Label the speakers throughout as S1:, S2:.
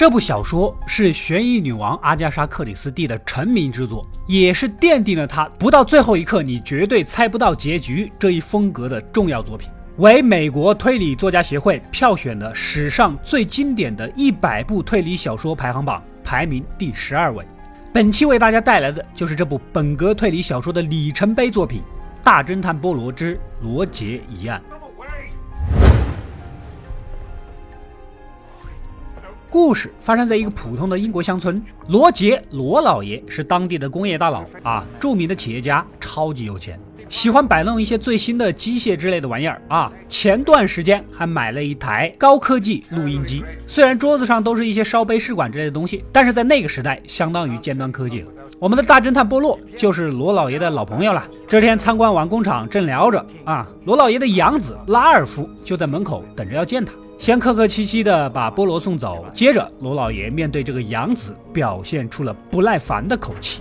S1: 这部小说是悬疑女王阿加莎·克里斯蒂的成名之作，也是奠定了她不到最后一刻你绝对猜不到结局这一风格的重要作品，为美国推理作家协会票选的史上最经典的一百部推理小说排行榜排名第十二位。本期为大家带来的就是这部本格推理小说的里程碑作品《大侦探波罗之罗杰一案》。故事发生在一个普通的英国乡村，罗杰罗老爷是当地的工业大佬啊，著名的企业家，超级有钱，喜欢摆弄一些最新的机械之类的玩意儿啊。前段时间还买了一台高科技录音机，虽然桌子上都是一些烧杯试管之类的东西，但是在那个时代相当于尖端科技了。我们的大侦探波洛就是罗老爷的老朋友了。这天参观完工厂，正聊着啊，罗老爷的养子拉尔夫就在门口等着要见他。先客客气气的把菠萝送走，接着罗老爷面对这个养子，表现出了不耐烦的口气。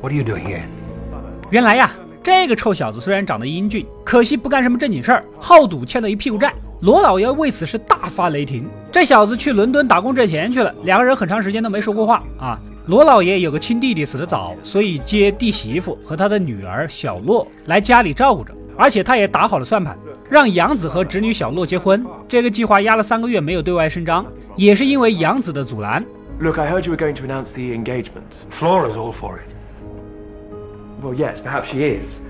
S2: What are you doing here？
S1: 原来呀，这个臭小子虽然长得英俊，可惜不干什么正经事儿，好赌欠了一屁股债。罗老爷为此是大发雷霆。这小子去伦敦打工挣钱去了，两个人很长时间都没说过话啊。罗老爷有个亲弟弟死得早，所以接弟媳妇和他的女儿小洛来家里照顾着，而且他也打好了算盘。让杨子和侄女小洛结婚，这个计划压了三个月没有对外声张，也是因为杨子的阻拦。
S3: Look, I heard you were going to announce the engagement.
S2: Flora's all for it.
S3: Well, yes, perhaps she is.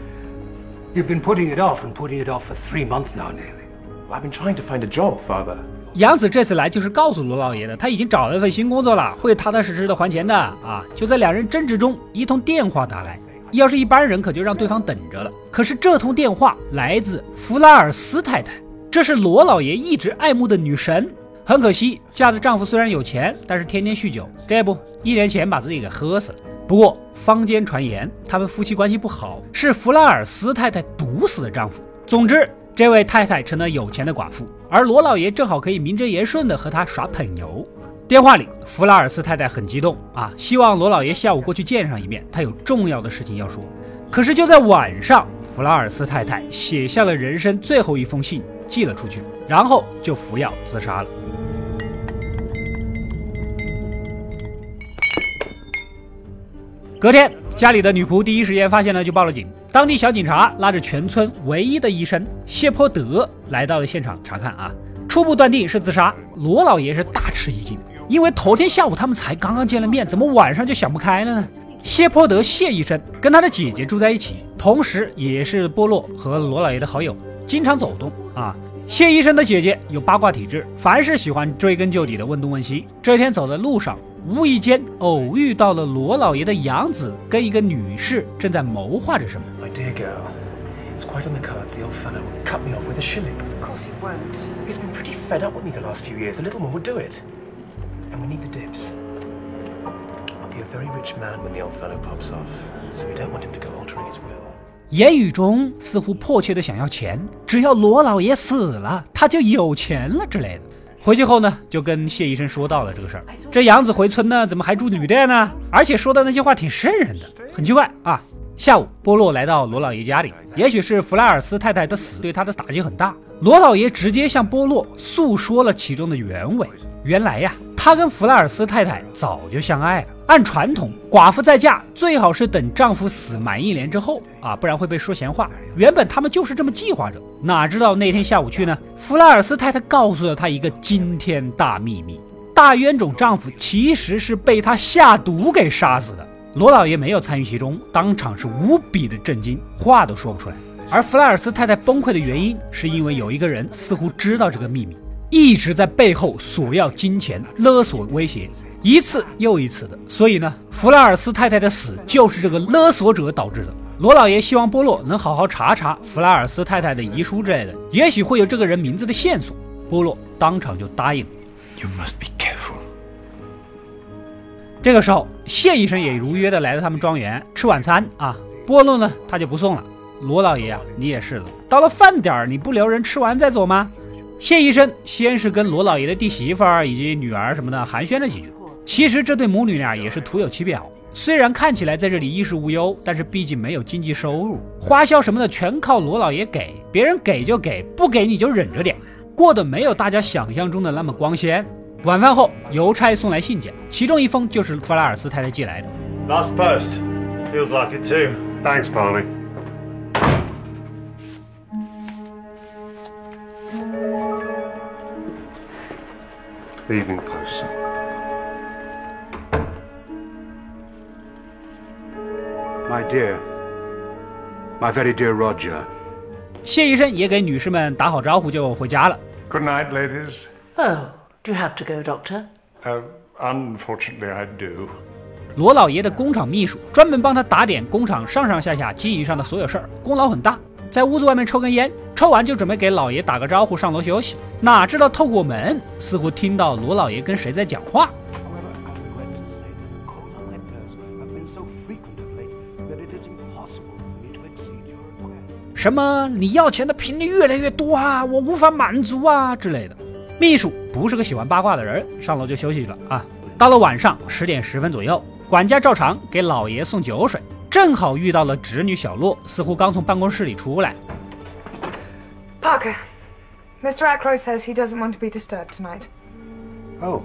S2: You've been putting it off and putting it off for three months now, nearly.
S3: I've been trying to find a job, Father.
S1: 杨子这次来就是告诉罗老爷的，他已经找了一份新工作了，会踏踏实实的还钱的啊！就在两人争执中，一通电话打来。要是一般人，可就让对方等着了。可是这通电话来自弗拉尔斯太太，这是罗老爷一直爱慕的女神。很可惜，嫁的丈夫虽然有钱，但是天天酗酒，这不一年前把自己给喝死了。不过坊间传言，他们夫妻关系不好，是弗拉尔斯太太毒死的丈夫。总之，这位太太成了有钱的寡妇，而罗老爷正好可以名正言顺的和她耍朋友。电话里，弗拉尔斯太太很激动啊，希望罗老爷下午过去见上一面，他有重要的事情要说。可是就在晚上，弗拉尔斯太太写下了人生最后一封信，寄了出去，然后就服药自杀了。隔天，家里的女仆第一时间发现了，就报了警。当地小警察拉着全村唯一的医生谢泼德来到了现场查看啊，初步断定是自杀。罗老爷是大吃一惊。因为头天下午他们才刚刚见了面，怎么晚上就想不开了呢？谢泼德谢医生跟他的姐姐住在一起，同时也是波洛和罗老爷的好友，经常走动啊。谢医生的姐姐有八卦体质，凡是喜欢追根究底的问东问西。这天走在路上，无意间偶遇到了罗老爷的养子跟一个女士正在谋划着什么。
S3: My dear girl, it's quite on the cards the old fellow cut me off with a shilling.
S4: Of course he won't.
S3: He's been pretty fed up with me the last few years. A little more would do it. And we need the dips. I'll be a very rich man when the old fellow pops off, so we don't want him to go altering his will.
S1: 言语中似乎迫切的想要钱，只要罗老爷死了，他就有钱了之类的。回去后呢，就跟谢医生说到了这个事儿。这杨子回村呢，怎么还住旅店呢？而且说的那些话挺瘆人的，很奇怪啊。下午，波洛来到罗老爷家里，也许是弗拉尔斯太太的死对他的打击很大，罗老爷直接向波洛诉说了其中的原委。原来呀。她跟弗拉尔斯太太早就相爱了。按传统，寡妇再嫁最好是等丈夫死满一年之后啊，不然会被说闲话。原本他们就是这么计划着，哪知道那天下午去呢？弗拉尔斯太太告诉了他一个惊天大秘密：大冤种丈夫其实是被他下毒给杀死的。罗老爷没有参与其中，当场是无比的震惊，话都说不出来。而弗拉尔斯太太崩溃的原因，是因为有一个人似乎知道这个秘密。一直在背后索要金钱、勒索、威胁，一次又一次的。所以呢，弗拉尔斯太太的死就是这个勒索者导致的。罗老爷希望波洛能好好查查弗拉尔斯太太的遗书之类的，也许会有这个人名字的线索。波洛当场就答应了。
S3: You must be careful。
S1: 这个时候，谢医生也如约的来到他们庄园吃晚餐啊。波洛呢，他就不送了。罗老爷啊，你也是的，到了饭点儿你不留人吃完再走吗？谢医生先是跟罗老爷的弟媳妇儿以及女儿什么的寒暄了几句。其实这对母女俩也是徒有其表。虽然看起来在这里衣食无忧，但是毕竟没有经济收入，花销什么的全靠罗老爷给。别人给就给，不给你就忍着点，过得没有大家想象中的那么光鲜。晚饭后，邮差送来信件，其中一封就是弗拉尔斯太太寄来的。
S4: Last post. Feels like it too.
S5: Thanks, Barney. Evening Post.
S2: My dear, my very dear Roger.
S1: 谢医生也给女士们打好招呼，就回家了。
S5: Good night, ladies.
S6: Oh, do you have to go, Doctor?
S5: Uh, unfortunately, I do.
S1: 罗老爷的工厂秘书专门帮他打点工厂上上下下经营上的所有事儿，功劳很大。在屋子外面抽根烟，抽完就准备给老爷打个招呼，上楼休息。哪知道透过门，似乎听到罗老爷跟谁在讲话。
S2: However, I regret to say that the calls on my purse have been so frequent of late that it is impossible for me to exceed your request.
S1: 什么你要钱的频率越来越多啊，我无法满足啊之类的。秘书不是个喜欢八卦的人，上楼就休息了啊。到了晚上十点十分左右，管家照常给老爷送酒水，正好遇到了侄女小洛，似乎刚从办公室里出来。
S7: Parker, Mr. Ackroyd says he doesn't want to be disturbed tonight.
S5: Oh,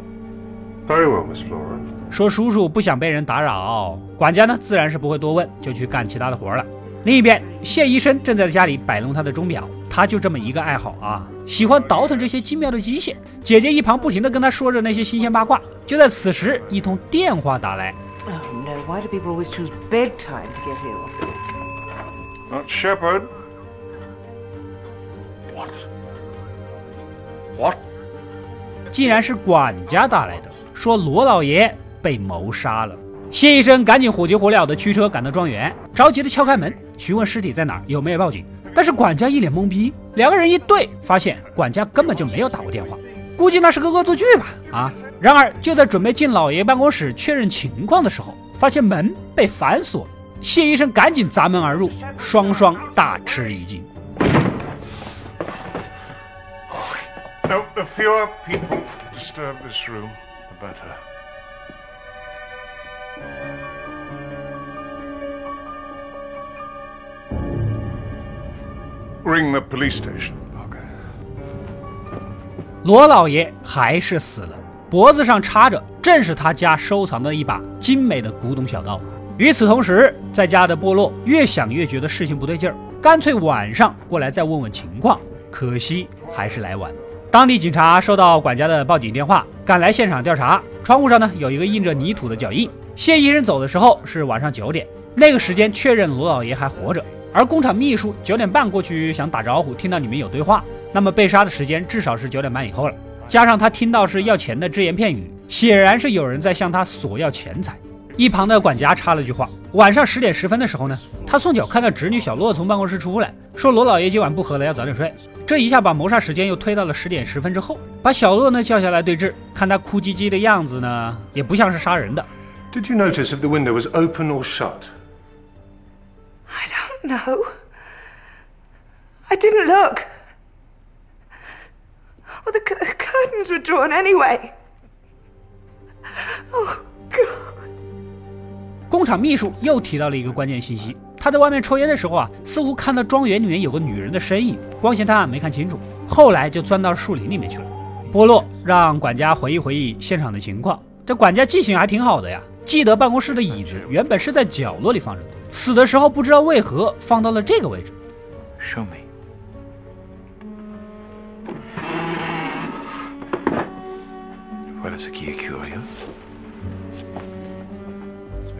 S5: very well, Miss Flora.
S1: 说叔叔不想被人打扰，管家呢自然是不会多问，就去干其他的活了。另一边，谢医生正在家里摆弄他的钟表，他就这么一个爱好啊，喜欢倒腾这些精妙的机械。姐姐一旁不停的跟他说着那些新鲜八卦。就在此时，一通电话打来，
S6: Oh no, why do people always choose bedtime to get ill?
S5: Not Shepherd. What? What?
S1: 竟然是管家打来的，说罗老爷被谋杀了。谢医生赶紧火急火燎的驱车赶到庄园，着急的敲开门，询问尸体在哪儿，有没有报警。但是管家一脸懵逼，两个人一对，发现管家根本就没有打过电话，估计那是个恶作剧吧？啊！然而就在准备进老爷办公室确认情况的时候，发现门被反锁。谢医生赶紧砸门而入，双双大吃一惊。
S5: The fewer people disturb this room, the better. Ring the police station.
S1: 罗老爷还是死了，脖子上插着正是他家收藏的一把精美的古董小刀。与此同时，在家的波洛越想越觉得事情不对劲儿，干脆晚上过来再问问情况。可惜还是来晚了。当地警察收到管家的报警电话，赶来现场调查。窗户上呢有一个印着泥土的脚印。谢医生走的时候是晚上九点，那个时间确认罗老爷还活着。而工厂秘书九点半过去想打招呼，听到里面有对话，那么被杀的时间至少是九点半以后了。加上他听到是要钱的只言片语，显然是有人在向他索要钱财。一旁的管家插了句话：晚上十点十分的时候呢，他送酒看到侄女小洛从办公室出来，说罗老爷今晚不喝了，要早点睡。这一下把谋杀时间又推到了十点十分之后，把小洛呢叫下来对质，看他哭唧唧的样子呢，也不像是杀人的。
S3: Did you notice if the window was open or shut?
S7: I don't know. I didn't look. Well, the c- curtains were drawn anyway. Oh, God.
S1: 工厂秘书又提到了一个关键信息，他在外面抽烟的时候啊，似乎看到庄园里面有个女人的身影，光线太暗没看清楚，后来就钻到树林里面去了。波洛让管家回忆回忆现场的情况，这管家记性还挺好的呀，记得办公室的椅子原本是在角落里放着的，死的时候不知道为何放到了这个位置。
S4: Show me.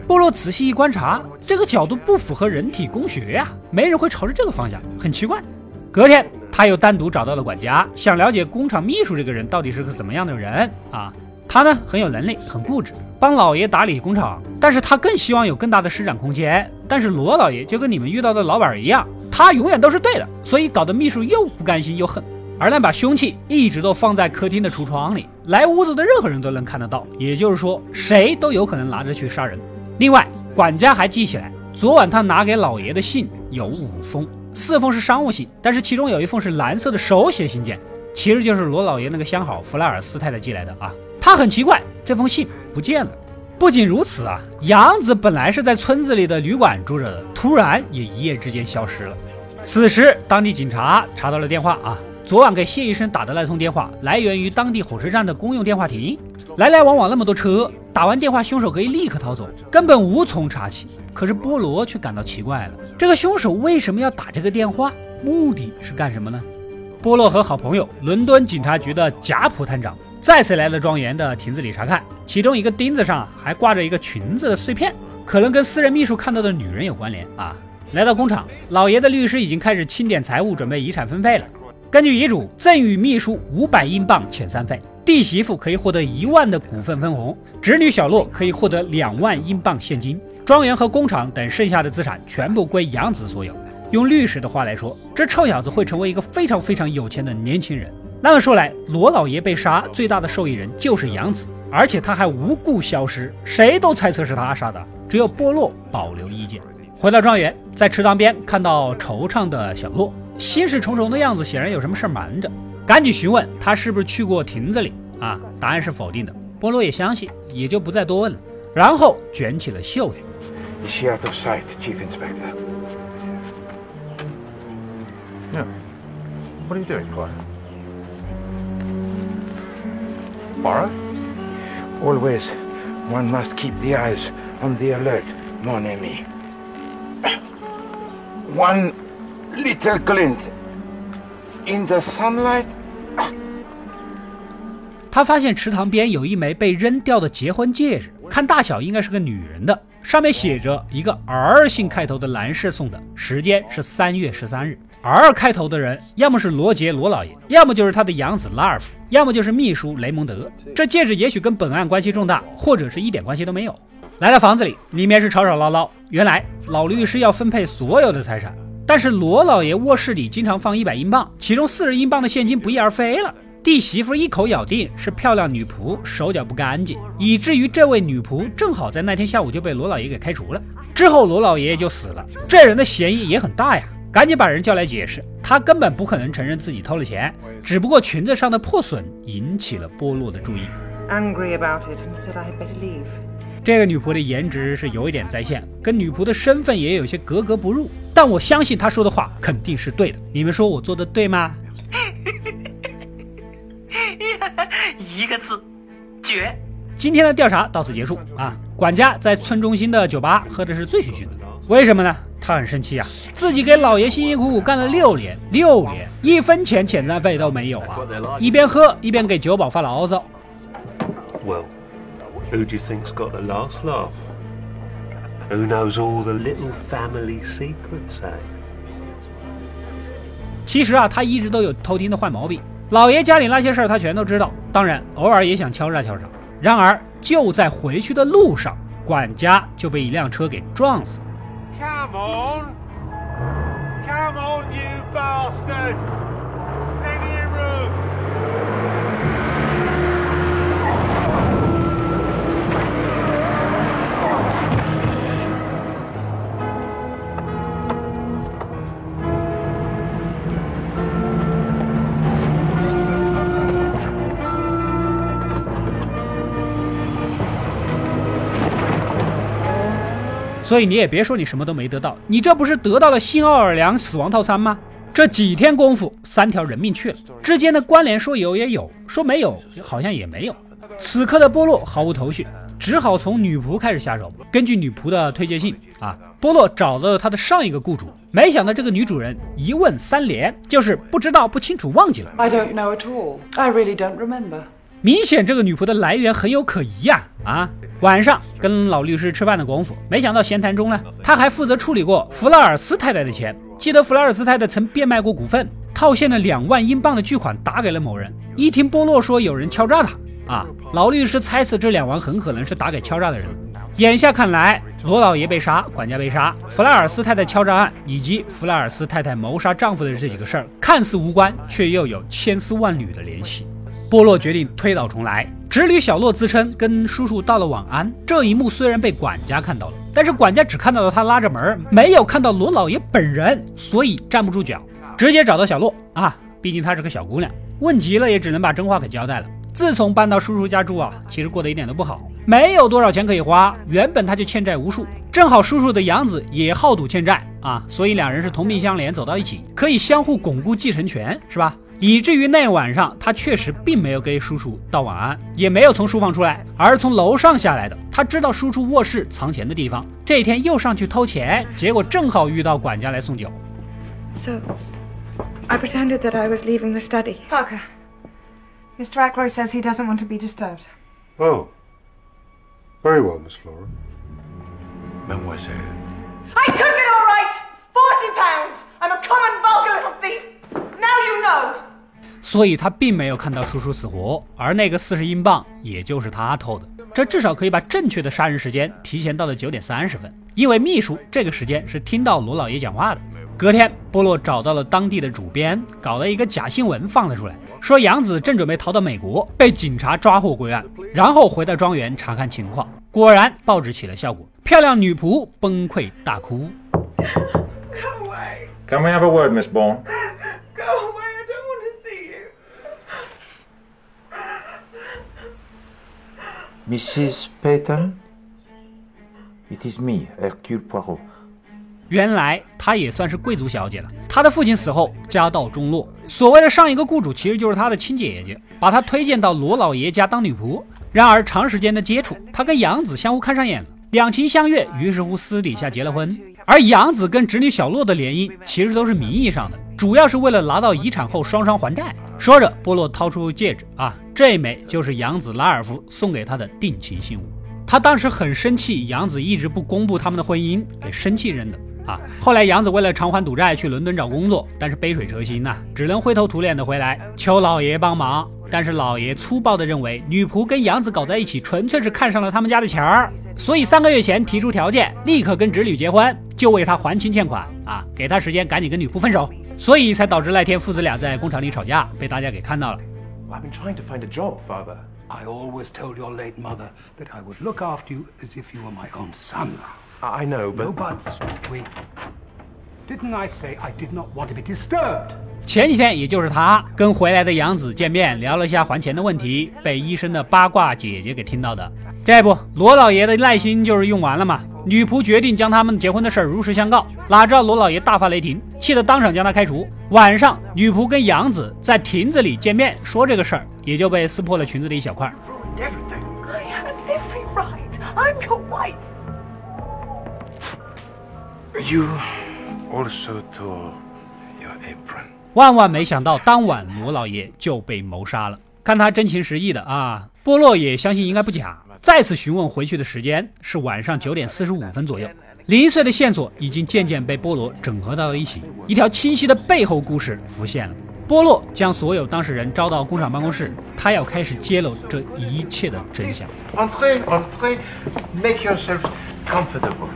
S1: 波洛仔细一观察，这个角度不符合人体工学呀、没人会朝着这个方向，很奇怪。隔天，他又单独找到了管家，想了解工厂秘书这个人到底是个怎么样的人啊？他呢很有能力，很固执，帮老爷打理工厂，但是他更希望有更大的施展空间。但是罗老爷就跟你们遇到的老板一样，他永远都是对的，所以搞得秘书又不甘心又恨。而那把凶器一直都放在客厅的橱窗里，来屋子的任何人都能看得到，也就是说，谁都有可能拿着去杀人。另外，管家还记起来，昨晚他拿给老爷的信有五封，四封是商务信，但是其中有一封是蓝色的手写信件，其实就是罗老爷那个相好弗莱尔斯太太寄来的啊。他很奇怪，这封信不见了。不仅如此啊，杨子本来是在村子里的旅馆住着的，突然也一夜之间消失了。此时，当地警察查到了电话啊，昨晚给谢医生打的那通电话来源于当地火车站的公用电话亭，来来往往那么多车，打完电话凶手可以立刻逃走，根本无从查起。可是波罗却感到奇怪了，这个凶手为什么要打这个电话？目的是干什么呢？波洛和好朋友伦敦警察局的贾普探长再次来了庄园的亭子里查看，其中一个钉子上还挂着一个裙子的碎片，可能跟私人秘书看到的女人有关联啊。来到工厂，老爷的律师已经开始清点财物，准备遗产分配了。根据遗嘱，赠与秘书五百英镑遣散费，弟媳妇可以获得一万的股份分红，侄女小洛可以获得两万英镑现金，庄园和工厂等剩下的资产全部归杨子所有。用律师的话来说，这臭小子会成为一个非常非常有钱的年轻人。那么说来，罗老爷被杀最大的受益人就是杨子，而且他还无故消失，谁都猜测是他杀的，只有波洛保留意见。回到庄园，在池塘边看到惆怅的小洛，心事重重的样子，显然有什么事瞒着。赶紧询问他是不是去过亭子里啊？答案是否定的。波罗也相信，也就不再多问了。然后卷起了袖子。
S8: Is she out of sight, Chief Inspector?
S5: Yeah. What are you doing? Mara?
S8: Always, one must keep the eyes on the alert, mon ami. One little glint in the sunlight.
S1: 他发现池塘边有一枚被扔掉的结婚戒指，看大小应该是个女人的，上面写着一个 R 姓开头的男士送的，时间是三月十三日。R 开头的人，要么是罗杰罗老爷，要么就是他的养子拉尔夫，要么就是秘书雷蒙德。这戒指也许跟本案关系重大，或者是一点关系都没有。来到房子里，里面是吵吵闹闹。原来老律师要分配所有的财产，但是罗老爷卧室里经常放一百英镑，其中四十英镑的现金不翼而飞了。弟媳妇一口咬定是漂亮女仆手脚不干净，以至于这位女仆正好在那天下午就被罗老爷给开除了。之后罗老爷爷就死了，这人的嫌疑也很大呀，赶紧把人叫来解释，他根本不可能承认自己偷了钱，只不过裙子上的破损引起了波洛的注意。
S6: Angry about it and said I had better leave.
S1: 这个女仆的颜值是有一点在线，跟女仆的身份也有些格格不入，但我相信她说的话肯定是对的。你们说我做的对吗？
S9: 一个字，绝！
S1: 今天的调查到此结束啊！管家在村中心的酒吧喝的是醉醺醺的，为什么呢？他很生气啊，自己给老爷辛辛苦苦干了六年，六年一分钱遣散费都没有啊！一边喝一边给酒保发牢骚。
S3: Well, who do you think's got the last laugh? Who knows all the little family secrets, eh?
S1: 其实啊，他一直都有偷听的坏毛病。老爷家里那些事儿他全都知道，当然偶尔也想敲诈敲诈。然而就在回去的路上，管家就被一辆车给撞死了。
S5: Come on! Come on, you bastard!
S1: 所以你也别说你什么都没得到，你这不是得到了新奥尔良死亡套餐吗？这几天功夫，三条人命去了，之间的关联说有也有，说没有好像也没有。此刻的波洛毫无头绪，只好从女仆开始下手。根据女仆的推荐信啊，波洛找到了他的上一个雇主，没想到这个女主人一问三连，就是不知道、不清楚、忘记了。
S6: I don't know at all. I really don't remember.
S1: 明显这个女仆的来源很有可疑呀！啊，晚上跟老律师吃饭的功夫，没想到闲谈中呢，他还负责处理过弗拉尔斯太太的钱。记得弗拉尔斯太太曾变卖过股份，套现了两万英镑的巨款打给了某人。一听波洛说有人敲诈他，啊，老律师猜测这两万很可能是打给敲诈的人。眼下看来，罗老爷被杀，管家被杀，弗拉尔斯太太敲诈案以及弗拉尔斯太太谋杀丈夫的这几个事儿，看似无关，却又有千丝万缕的联系。波洛决定推倒重来，侄女小洛自称跟叔叔道了晚安。这一幕虽然被管家看到了，但是管家只看到了他拉着门，没有看到罗老爷本人，所以站不住脚，直接找到小洛啊，毕竟她是个小姑娘，问急了也只能把真话给交代了。自从搬到叔叔家住啊，其实过得一点都不好，没有多少钱可以花。原本他就欠债无数，正好叔叔的养子也好赌欠债啊，所以两人是同病相怜，走到一起，可以相互巩固继承权，是吧？以至于那晚上他确实并没有给叔叔道晚安，也没有从书房出来，而是从楼上下来的。他知道叔叔卧室藏钱的地方，这一天又上去偷钱，结果正好遇到管家来送酒。
S7: So, I pretended that I was leaving the study. Parker, Mr. Ackroyd says he doesn't want to be disturbed.
S5: Oh. Very well, Miss Flora.
S8: Mademoiselle.
S7: I took it all right! Forty pounds! I'm a common vulgar little thief!
S1: 所以他并没有看到叔叔死活，而那个四十英镑也就是他偷的。这至少可以把正确的杀人时间提前到了九点三十分，因为秘书这个时间是听到罗老爷讲话的。隔天，波洛找到了当地的主编，搞了一个假新闻放了出来，说杨子正准备逃到美国，被警察抓获归案，然后回到庄园查看情况。果然，报纸起了效果，漂亮女仆崩溃大哭。
S4: Can we have a word, Miss Bourne?
S7: Go away! I don't want to see you!
S8: Mrs. Peyton? It is me, Hercule Poirot.
S1: 原来她也算是贵族小姐了。她的父亲死后家道中落，所谓的上一个雇主其实就是她的亲姐姐，把她推荐到罗老爷家当女仆。然而长时间的接触，她跟杨子相互看上眼了，两情相悦，于是乎私底下结了婚。而杨子跟侄女小洛的联姻其实都是名义上的，主要是为了拿到遗产后双双还债。说着，波洛掏出戒指啊，这枚就是杨子拉尔夫送给他的定情信物。他当时很生气，杨子一直不公布他们的婚姻，给生气扔的啊。后来杨子为了偿还赌债去伦敦找工作，但是杯水车薪呐、只能灰头土脸的回来求老爷帮忙。但是老爷粗暴的认为女仆跟杨子搞在一起，纯粹是看上了他们家的钱儿，所以三个月前提出条件，立刻跟侄女结婚，就为他还清欠款啊，给他时间赶紧跟女仆分手，所以才导致赖天父子俩在工厂里吵架，被大家给看到了。
S3: I've been trying to find a job, Father.
S2: I always told your late mother that I would look after you as if you were my own son.
S3: I I know, but
S2: No buts. Wait. Didn't I say I did not want to be disturbed?
S1: 前几天，也就是他跟回来的杨子见面，聊了一下还钱的问题，被医生的八卦姐姐给听到的。这不，罗老爷的耐心就是用完了嘛。女仆决定将他们结婚的事儿如实相告，哪知道罗老爷大发雷霆，气得当场将他开除。晚上，女仆跟杨子在亭子里见面，说这个事儿，也就被撕破了裙子的一小块。
S8: You also tore your apron.
S1: 万万没想到，当晚罗老爷就被谋杀了。看他真情实意的啊，波洛也相信应该不假。再次询问回去的时间是晚上九点四十五分左右，零碎的线索已经渐渐被波罗整合到了一起，一条清晰的背后故事浮现了。波洛将所有当事人招到工厂办公室，他要开始揭露这一切的真相。
S8: Entrez, entrez. Make yourself comfortable.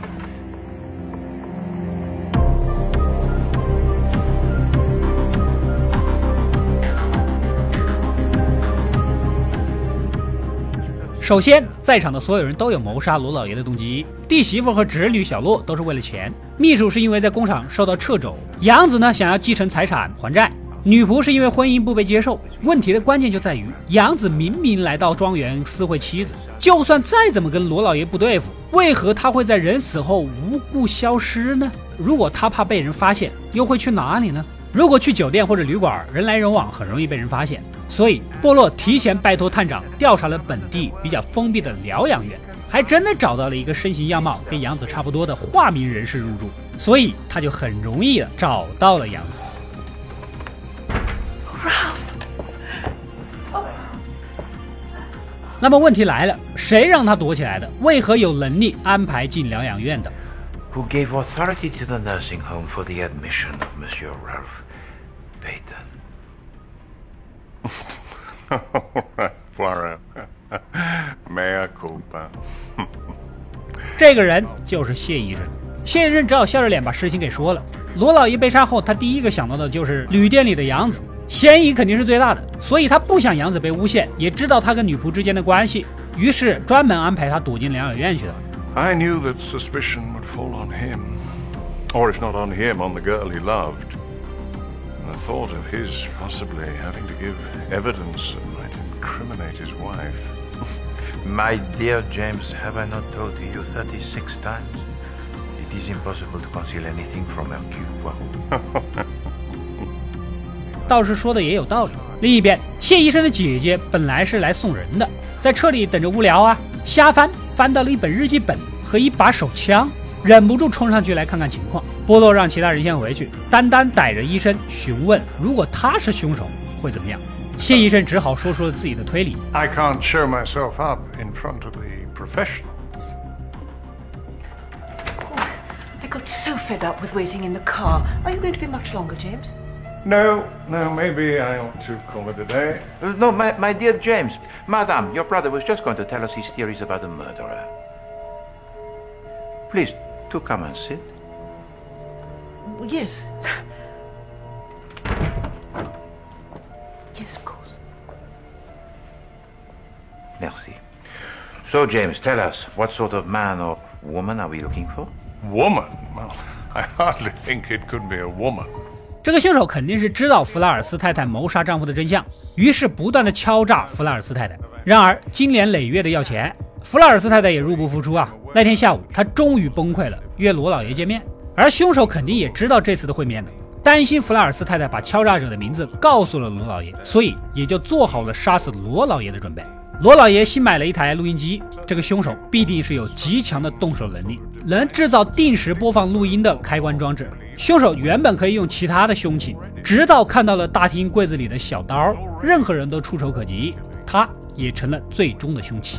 S1: 首先，在场的所有人都有谋杀罗老爷的动机。弟媳妇和侄女小洛都是为了钱，秘书是因为在工厂受到掣肘，杨子呢想要继承财产还债，女仆是因为婚姻不被接受。问题的关键就在于，杨子明明来到庄园私会妻子，就算再怎么跟罗老爷不对付，为何他会在人死后无故消失呢？如果他怕被人发现，又会去哪里呢？如果去酒店或者旅馆，人来人往，很容易被人发现。所以，波洛提前拜托探长调查了本地比较封闭的疗养院，还真的找到了一个身形样貌跟杨子差不多的化名人士入住，所以他就很容易的找到了杨子。那么问题来了，谁让他躲起来的？为何有能力安排进疗养院的
S8: ？Who gave authority to the nursing home for the admission of Monsieur Ralph
S5: Mea culpa.
S1: 这个人就是谢医生。谢医生只好笑着脸把事情给说了。罗老爷被杀后，他第一个想到的就是旅店里的杨子，嫌疑肯定是最大的，所以他不想杨子被诬陷，也知道他跟女仆之间的关系，于是专门安排他躲进疗养院去的。
S5: I knew that suspicion would fall on him. Or if not on him, on the girl he loved. The thought of his possibly having to give evidence that might incriminate his wife.
S8: My dear James, have I not told you 36 times? It is impossible to conceal anything from Hercule Poirot.
S1: 倒是说的也有道理。另一边，谢医生的姐姐本来是来送人的，在车里等着无聊啊，瞎翻翻到了一本日记本和一把手枪，忍不住冲上去来看看情况。波洛让其他人先回去，单单逮着医生询问，如果他是凶手会怎么样？谢医生只好说出了自己的推理。
S5: I can't show myself up in front of the professionals.
S6: I got so fed up with waiting in the car. Are you going to be much longer, James?
S5: No, no, maybe I ought to call it a day.
S8: Uh, no, my, my dear James, Madame, your brother was just going to tell us his theories about the murderer. Please, do come and sit.
S6: Yes. yes, of course.
S8: Merci. So, James, tell us, what sort of man or woman are we looking for?
S5: Woman? Well, I hardly think it could be a woman.
S1: 这个凶手肯定是知道弗拉尔斯太太谋杀丈夫的真相，于是不断的敲诈弗拉尔斯太太。然而经年累月的要钱，弗拉尔斯太太也入不敷出啊。那天下午，她终于崩溃了，约罗老爷见面。而凶手肯定也知道这次的会面的，担心弗拉尔斯太太把敲诈者的名字告诉了罗老爷，所以也就做好了杀死罗老爷的准备。罗老爷新买了一台录音机，这个凶手必定是有极强的动手能力，能制造定时播放录音的开关装置。凶手原本可以用其他的凶器，直到看到了大厅柜子里的小刀，任何人都触手可及，他也成了最终的凶器。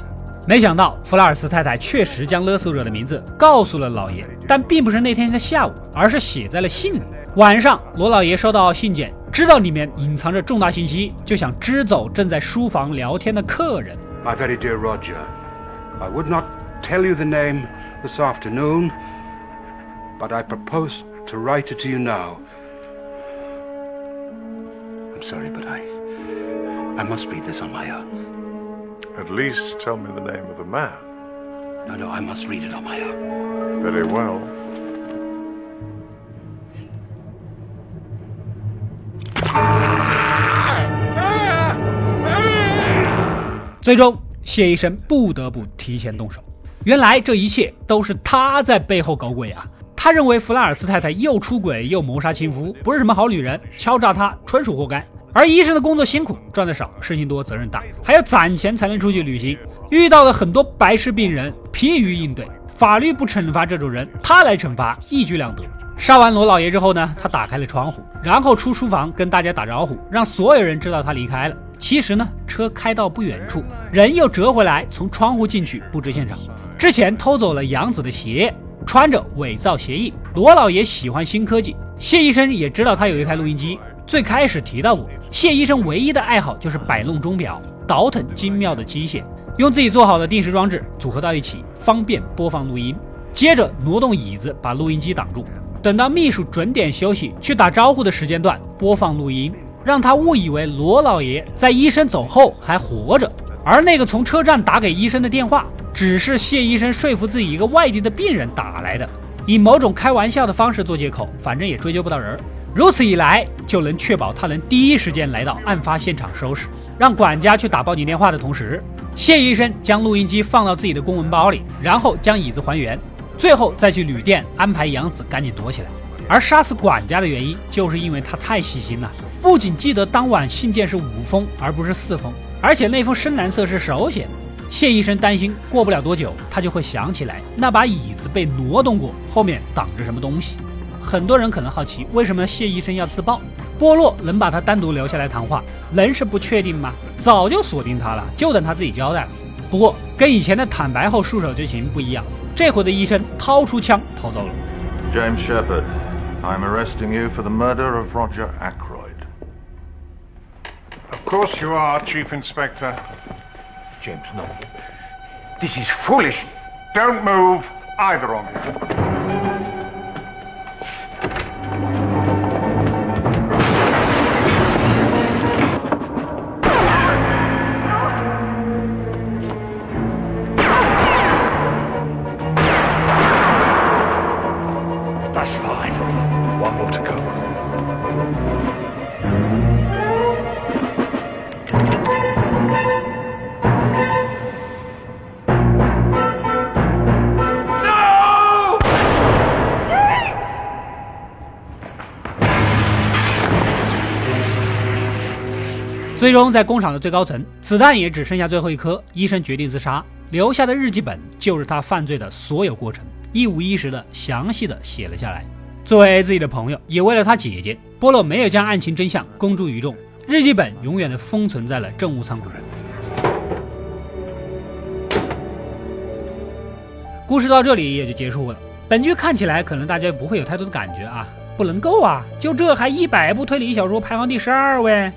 S1: 没想到弗拉尔斯太太确实将勒索者的名字告诉了老爷，但并不是那天的下午，而是写在了信里。晚上，罗老爷收到信件，知道里面隐藏着重大信息，就想支走正在书房聊天的客人。
S2: My very dear Roger, I would not tell you the name this afternoon, but I propose to write it to you now. I'm sorry, but I. I must read this on my own.
S5: At least tell me the name of the man.
S2: No, no, I must read it on my own.
S5: Very well.
S1: 最终，谢医生不得不提前动手。原来这一切都是他在背后搞鬼啊！他认为弗拉尔斯太太又出轨又谋杀亲夫，不是什么好女人，敲诈他纯属活该。而医生的工作辛苦，赚的少，事情多，责任大，还要攒钱才能出去旅行，遇到了很多白痴病人，疲于应对。法律不惩罚这种人，他来惩罚，一举两得。杀完罗老爷之后呢，他打开了窗户，然后出书房跟大家打招呼，让所有人知道他离开了。其实呢，车开到不远处，人又折回来，从窗户进去布置现场。之前偷走了杨子的鞋，穿着伪造鞋印。罗老爷喜欢新科技，谢医生也知道他有一台录音机。最开始提到过，谢医生唯一的爱好就是摆弄钟表，倒腾精妙的机械，用自己做好的定时装置组合到一起，方便播放录音。接着挪动椅子把录音机挡住，等到秘书准点休息去打招呼的时间段播放录音。让他误以为罗老爷在医生走后还活着，而那个从车站打给医生的电话，只是谢医生说服自己一个外地的病人打来的，以某种开玩笑的方式做借口，反正也追究不到人。如此一来，就能确保他能第一时间来到案发现场收拾。让管家去打报警电话的同时，谢医生将录音机放到自己的公文包里，然后将椅子还原，最后再去旅店安排杨子赶紧躲起来。而杀死管家的原因，就是因为他太细心了。不仅记得当晚信件是五封而不是四封，而且那封深蓝色是手写。谢医生担心过不了多久，他就会想起来那把椅子被挪动过，后面挡着什么东西。很多人可能好奇，为什么谢医生要自爆？波洛能把他单独留下来谈话，能是不确定吗？早就锁定他了，就等他自己交代了。不过跟以前的坦白后束手就擒不一样，这回的医生掏出枪逃走了。
S5: James Shepard, I'm arresting you for the murder of Roger Ackroyd. Of course you are, Chief Inspector.
S8: James, no. This is foolish.
S5: Don't move, either of you.
S1: 最终在工厂的最高层，子弹也只剩下最后一颗，医生决定自杀，留下的日记本就是他犯罪的所有过程，一五一十的详细的写了下来。作为自己的朋友，也为了他姐姐，波洛没有将案情真相公诸于众，日记本永远的封存在了政务仓库。故事到这里也就结束了。本剧看起来可能大家不会有太多的感觉啊，不能够啊，就这还一百部推理小说排行第十二位。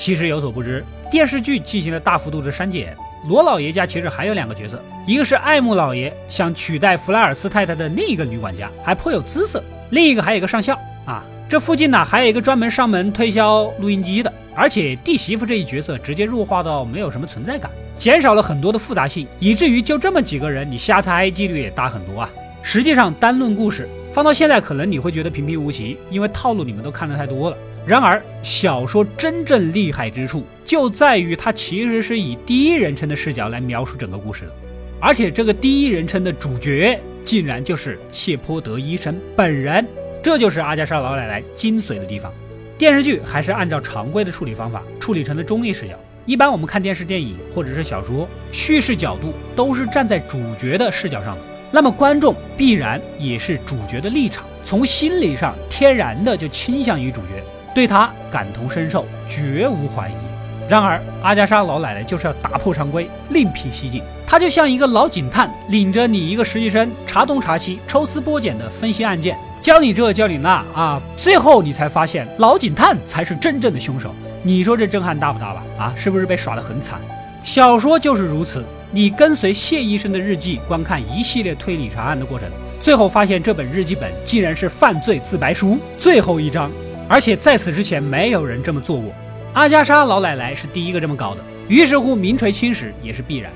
S1: 其实有所不知，电视剧进行了大幅度的删减。罗老爷家其实还有两个角色，一个是爱慕老爷想取代弗莱尔斯太太的另一个女管家，还颇有姿色；另一个还有一个上校啊。这附近呢还有一个专门上门推销录音机的，而且弟媳妇这一角色直接弱化到没有什么存在感。减少了很多的复杂性，以至于就这么几个人，你瞎猜几率也大很多啊。实际上，单论故事，放到现在可能你会觉得平平无奇，因为套路你们都看得太多了。然而，小说真正厉害之处就在于它其实是以第一人称的视角来描述整个故事的，而且这个第一人称的主角竟然就是谢泼德医生本人，这就是阿加莎老奶奶精髓的地方。电视剧还是按照常规的处理方法处理成了中立视角。一般我们看电视、电影或者是小说，叙事角度都是站在主角的视角上的，那么观众必然也是主角的立场，从心理上天然的就倾向于主角，对他感同身受，绝无怀疑。然而阿加莎老奶奶就是要打破常规，另辟蹊径，她就像一个老警探，领着你一个实习生，查东查西，抽丝剥茧的分析案件，教你这教你那啊，最后你才发现老警探才是真正的凶手。你说这震撼大不大吧？啊，是不是被耍得很惨？小说就是如此，你跟随谢医生的日记，观看一系列推理查案的过程，最后发现这本日记本竟然是犯罪自白书最后一章，而且在此之前没有人这么做过。阿加莎老奶奶是第一个这么搞的，于是乎名垂青史也是必然。